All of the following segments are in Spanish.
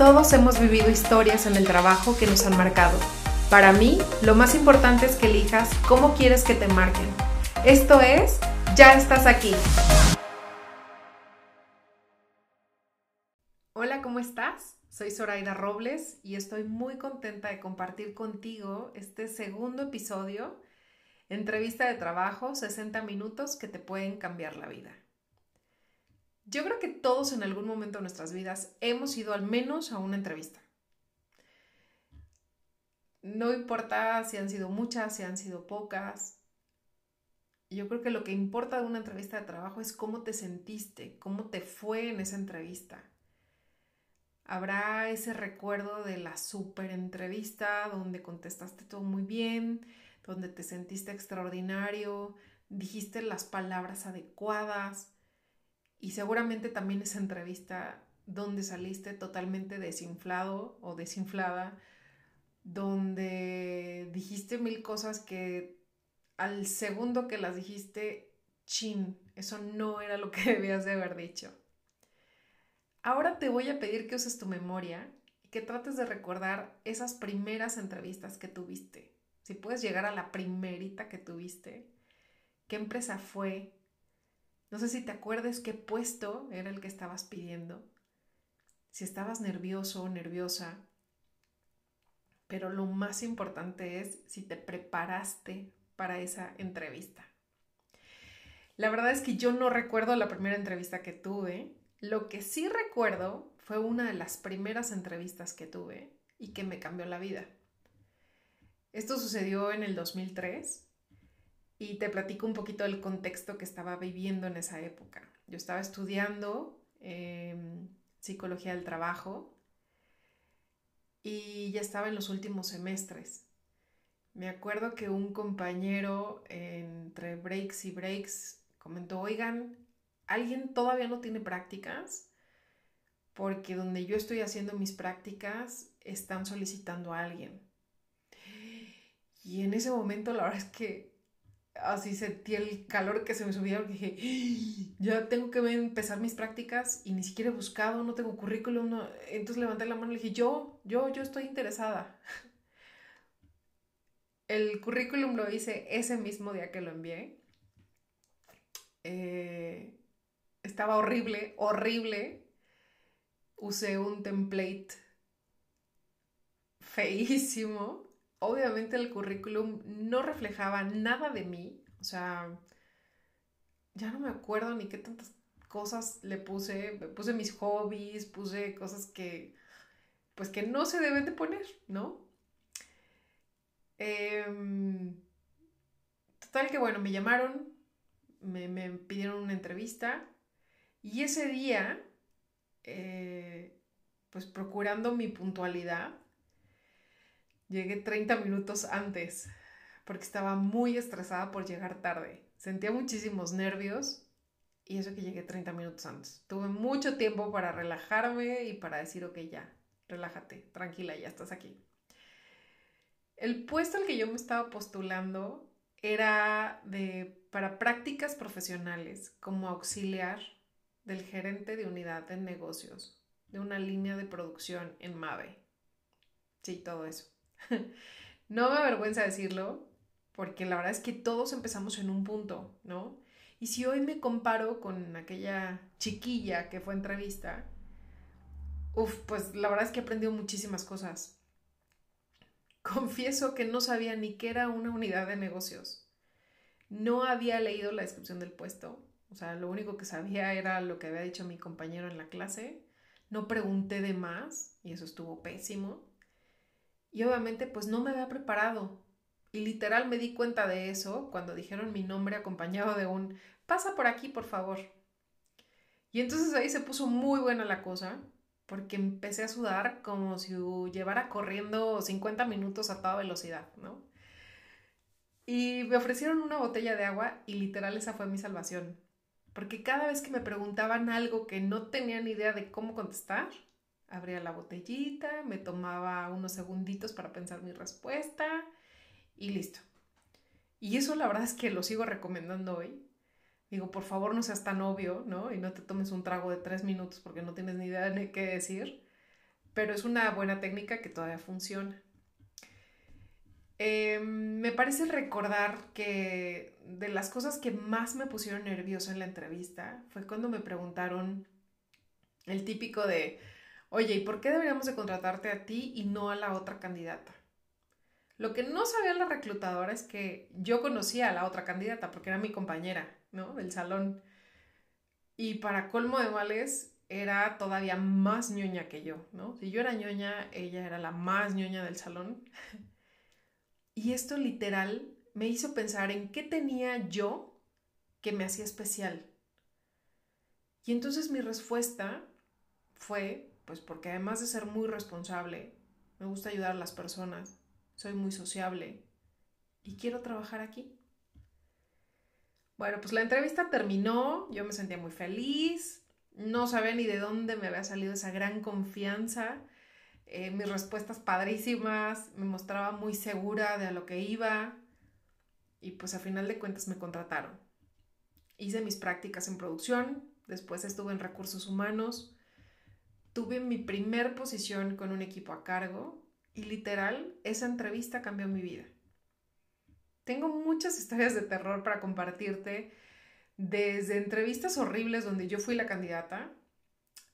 Todos hemos vivido historias en el trabajo que nos han marcado. Para mí, lo más importante es que elijas cómo quieres que te marquen. Esto es, ya estás aquí. Hola, ¿cómo estás? Soy Zoraida Robles y estoy muy contenta de compartir contigo este segundo episodio, entrevista de trabajo, 60 minutos que te pueden cambiar la vida. Yo creo que todos en algún momento de nuestras vidas hemos ido al menos a una entrevista. No importa si han sido muchas, si han sido pocas. Yo creo que lo que importa de una entrevista de trabajo es cómo te sentiste, cómo te fue en esa entrevista. Habrá ese recuerdo de la super entrevista donde contestaste todo muy bien, donde te sentiste extraordinario, dijiste las palabras adecuadas, y seguramente también esa entrevista donde saliste totalmente desinflado o desinflada, donde dijiste mil cosas que al segundo que las dijiste, chin, eso no era lo que debías de haber dicho. Ahora te voy a pedir que uses tu memoria y que trates de recordar esas primeras entrevistas que tuviste. Si puedes llegar a la primerita que tuviste, qué empresa fue, no sé si te acuerdas qué puesto era el que estabas pidiendo, si estabas nervioso o nerviosa, pero lo más importante es si te preparaste para esa entrevista. La verdad es que yo no recuerdo la primera entrevista que tuve. Lo que sí recuerdo fue una de las primeras entrevistas que tuve y que me cambió la vida. Esto sucedió en el 2003 y te platico un poquito del contexto que estaba viviendo en esa época. Yo estaba estudiando em, psicología del trabajo y ya estaba en los últimos semestres. Me acuerdo que un compañero entre breaks y breaks comentó, oigan, ¿alguien todavía no tiene prácticas? Porque donde yo estoy haciendo mis prácticas están solicitando a alguien. Y en ese momento la verdad es que así sentí el calor que se me subía porque dije, ¡Ah! ya tengo que empezar mis prácticas y ni siquiera he buscado, no tengo currículum. Entonces levanté la mano y le dije, yo, yo, yo estoy interesada. El currículum lo hice ese mismo día que lo envié. Eh, estaba horrible, horrible. Usé un template feísimo obviamente el currículum no reflejaba nada de mí, o sea, ya no me acuerdo ni qué tantas cosas le puse, puse mis hobbies, puse cosas que, pues que no se deben de poner, ¿no? Em, total que bueno, me llamaron, me, pidieron una entrevista y ese día, eh, pues procurando mi puntualidad, Llegué 30 minutos antes porque estaba muy estresada por llegar tarde. Sentía muchísimos nervios y eso que llegué 30 minutos antes. Tuve mucho tiempo para relajarme y para decir, ok, ya, relájate, tranquila, ya estás aquí. El puesto al que yo me estaba postulando era de, para prácticas profesionales como auxiliar del gerente de unidad de negocios de una línea de producción en MAVE. Sí, todo eso. no me avergüenza decirlo, porque la verdad es que todos empezamos en un punto, ¿no? Y si hoy me comparo con aquella chiquilla que fue entrevista, uff, pues la verdad es que he aprendido muchísimas cosas. Confieso que no sabía ni qué era una unidad de negocios. No había leído la descripción del puesto. O sea, lo único que sabía era lo que había dicho mi compañero en la clase. No pregunté de más y eso estuvo pésimo. Y obviamente pues no me había preparado. Y literal me di cuenta de eso cuando dijeron mi nombre acompañado de un pasa por aquí, por favor. Y entonces ahí se puso muy buena la cosa porque empecé a sudar como si llevara corriendo 50 minutos a toda velocidad, ¿no? Y me ofrecieron una botella de agua y literal esa fue mi salvación. Porque cada vez que me preguntaban algo que no tenía ni idea de cómo contestar, abría la botellita, me tomaba unos segunditos para pensar mi respuesta y listo. Y eso la verdad es que lo sigo recomendando hoy. Digo, por favor no seas tan obvio, ¿no? Y no te tomes un trago de tres minutos porque no tienes ni idea de qué decir. pero es una buena técnica que todavía funciona. Em, me parece recordar que de las cosas que más me pusieron nerviosa en la entrevista fue cuando me preguntaron el típico de, oye, ¿y por qué deberíamos de contratarte a ti y no a la otra candidata? Lo que no sabía la reclutadora es que yo conocía a la otra candidata porque era mi compañera, ¿no? Del salón. Y para colmo de males, era todavía más ñoña que yo, ¿no? Si yo era ñoña, ella era la más ñoña del salón. Y esto literal me hizo pensar en qué tenía yo que me hacía especial. Y entonces mi respuesta fue, pues porque además de ser muy responsable, me gusta ayudar a las personas, soy muy sociable y quiero trabajar aquí. Bueno, pues la entrevista terminó, yo me sentía muy feliz, no sabía ni de dónde me había salido esa gran confianza, eh, mis respuestas padrísimas, me mostraba muy segura de a lo que iba y pues a final de cuentas me contrataron. Hice mis prácticas en producción, después estuve en recursos humanos, tuve mi primer posición con un equipo a cargo y literal, esa entrevista cambió mi vida. Tengo muchas historias de terror para compartirte, desde entrevistas horribles donde yo fui la candidata,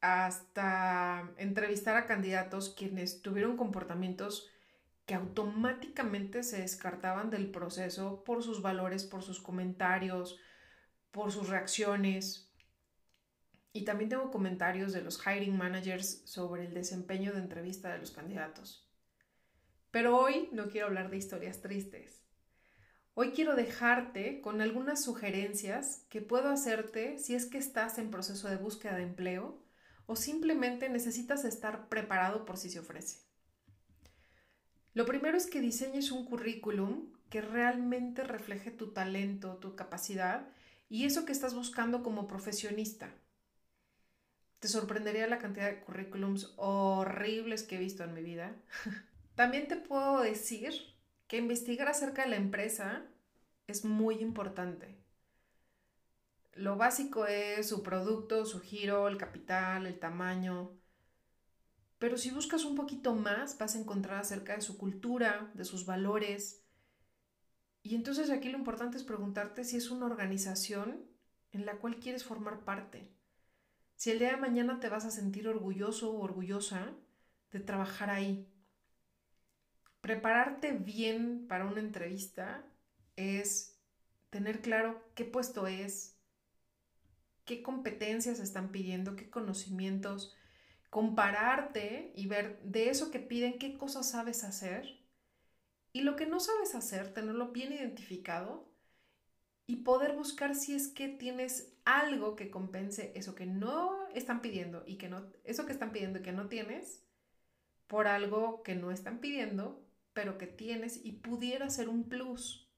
hasta entrevistar a candidatos quienes tuvieron comportamientos que automáticamente se descartaban del proceso por sus valores, por sus comentarios, por sus reacciones. Y también tengo comentarios de los hiring managers sobre el desempeño de entrevista de los candidatos. Pero hoy no quiero hablar de historias tristes. Hoy quiero dejarte con algunas sugerencias que puedo hacerte si es que estás en proceso de búsqueda de empleo o simplemente necesitas estar preparado por si se ofrece. Lo primero es que diseñes un currículum que realmente refleje tu talento, tu capacidad y eso que estás buscando como profesionista. Te sorprendería la cantidad de currículums horribles que he visto en mi vida. También te puedo decir que investigar acerca de la empresa es muy importante. Lo básico es su producto, su giro, el capital, el tamaño. Pero si buscas un poquito más, vas a encontrar acerca de su cultura, de sus valores. Y entonces aquí lo importante es preguntarte si es una organización en la cual quieres formar parte. Si el día de mañana te vas a sentir orgulloso o orgullosa de trabajar ahí. Prepararte bien para una entrevista es tener claro qué puesto es, qué competencias están pidiendo, qué conocimientos, compararte y ver de eso que piden qué cosas sabes hacer y lo que no sabes hacer, tenerlo bien identificado y poder buscar si es que tienes algo que compense eso que no están pidiendo y que no eso que están pidiendo y que no tienes por algo que no están pidiendo pero que tienes y pudiera ser un plus.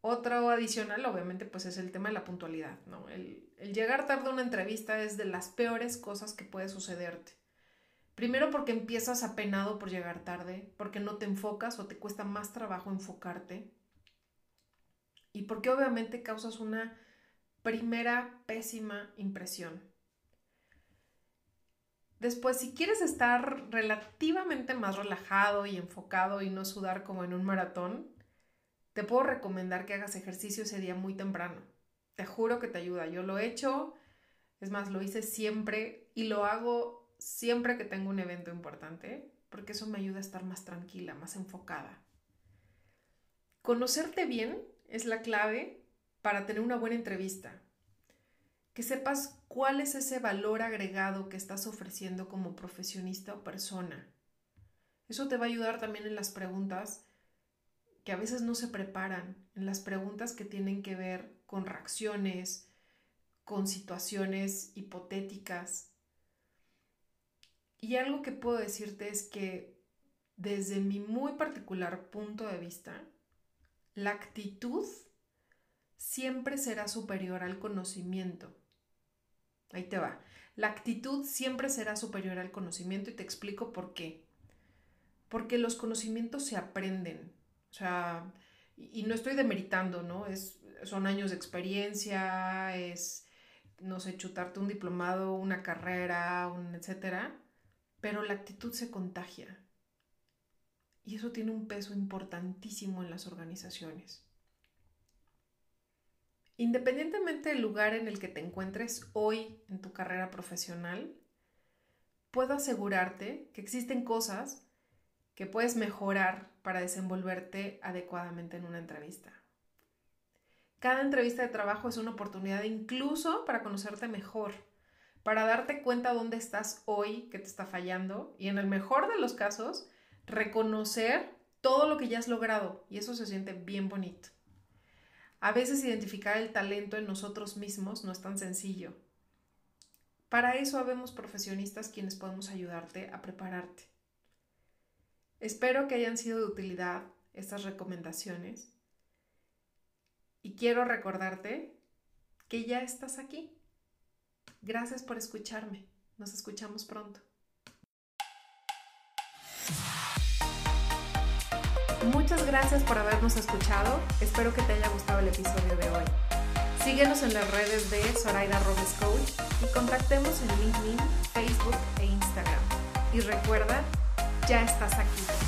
Otro adicional, obviamente, pues es el tema de la puntualidad, ¿no? El, llegar tarde a una entrevista es de las peores cosas que puede sucederte. Primero porque empiezas apenado por llegar tarde, porque no te enfocas o te cuesta más trabajo enfocarte. Y porque obviamente causas una primera pésima impresión. Después, si quieres estar relativamente más relajado y enfocado y no sudar como en un maratón, te puedo recomendar que hagas ejercicio ese día muy temprano. Te juro que te ayuda. Yo lo he hecho, es más, lo hice siempre y lo hago siempre que tengo un evento importante, porque eso me ayuda a estar más tranquila, más enfocada. Conocerte bien es la clave para tener una buena entrevista que sepas cuál es ese valor agregado que estás ofreciendo como profesionista o persona. Eso te va a ayudar también en las preguntas que a veces no se preparan, en las preguntas que tienen que ver con reacciones, con situaciones hipotéticas. Y algo que puedo decirte es que desde mi muy particular punto de vista, la actitud siempre será superior al conocimiento. Ahí te va. La actitud siempre será superior al conocimiento y te explico por qué. Porque los conocimientos se aprenden. O sea, y no estoy demeritando, ¿no? Es, son años de experiencia, es, no sé, chutarte un diplomado, una carrera, un etcétera. pero la actitud se contagia. Y eso tiene un peso importantísimo en las organizaciones. Independientemente del lugar en el que te encuentres hoy en tu carrera profesional, puedo asegurarte que existen cosas que puedes mejorar para desenvolverte adecuadamente en una entrevista. Cada entrevista de trabajo es una oportunidad incluso para conocerte mejor, para darte cuenta dónde estás hoy, que te está fallando y en el mejor de los casos, reconocer todo lo que ya has logrado y eso se siente bien bonito. A veces identificar el talento en nosotros mismos no es tan sencillo. Para eso habemos profesionistas quienes podemos ayudarte a prepararte. Espero que hayan sido de utilidad estas recomendaciones y quiero recordarte que ya estás aquí. Gracias por escucharme. Nos escuchamos pronto. Muchas gracias por habernos escuchado. Espero que te haya gustado el episodio de hoy. Síguenos en las redes de Zoraida Robles Coach y contactemos en LinkedIn, Facebook e Instagram. Y recuerda, ya estás aquí.